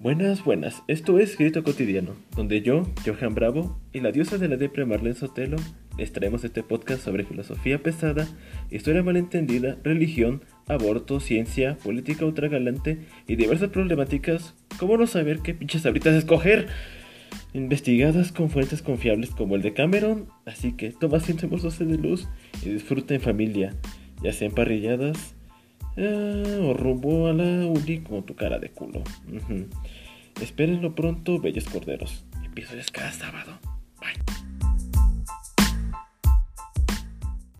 Buenas, buenas. Esto es Grito Cotidiano, donde yo, Johan Bravo, y la diosa de la depre Marlene Sotelo les este podcast sobre filosofía pesada, historia malentendida, religión, aborto, ciencia, política ultragalante y diversas problemáticas, como no saber qué pinches ahorita escoger, investigadas con fuentes confiables como el de Cameron, así que toma asiento en de luz y disfruta en familia, ya sean parrilladas, Ah, rumbo a la uni con tu cara de culo. Espérenlo pronto, bellos corderos. Episodios cada sábado.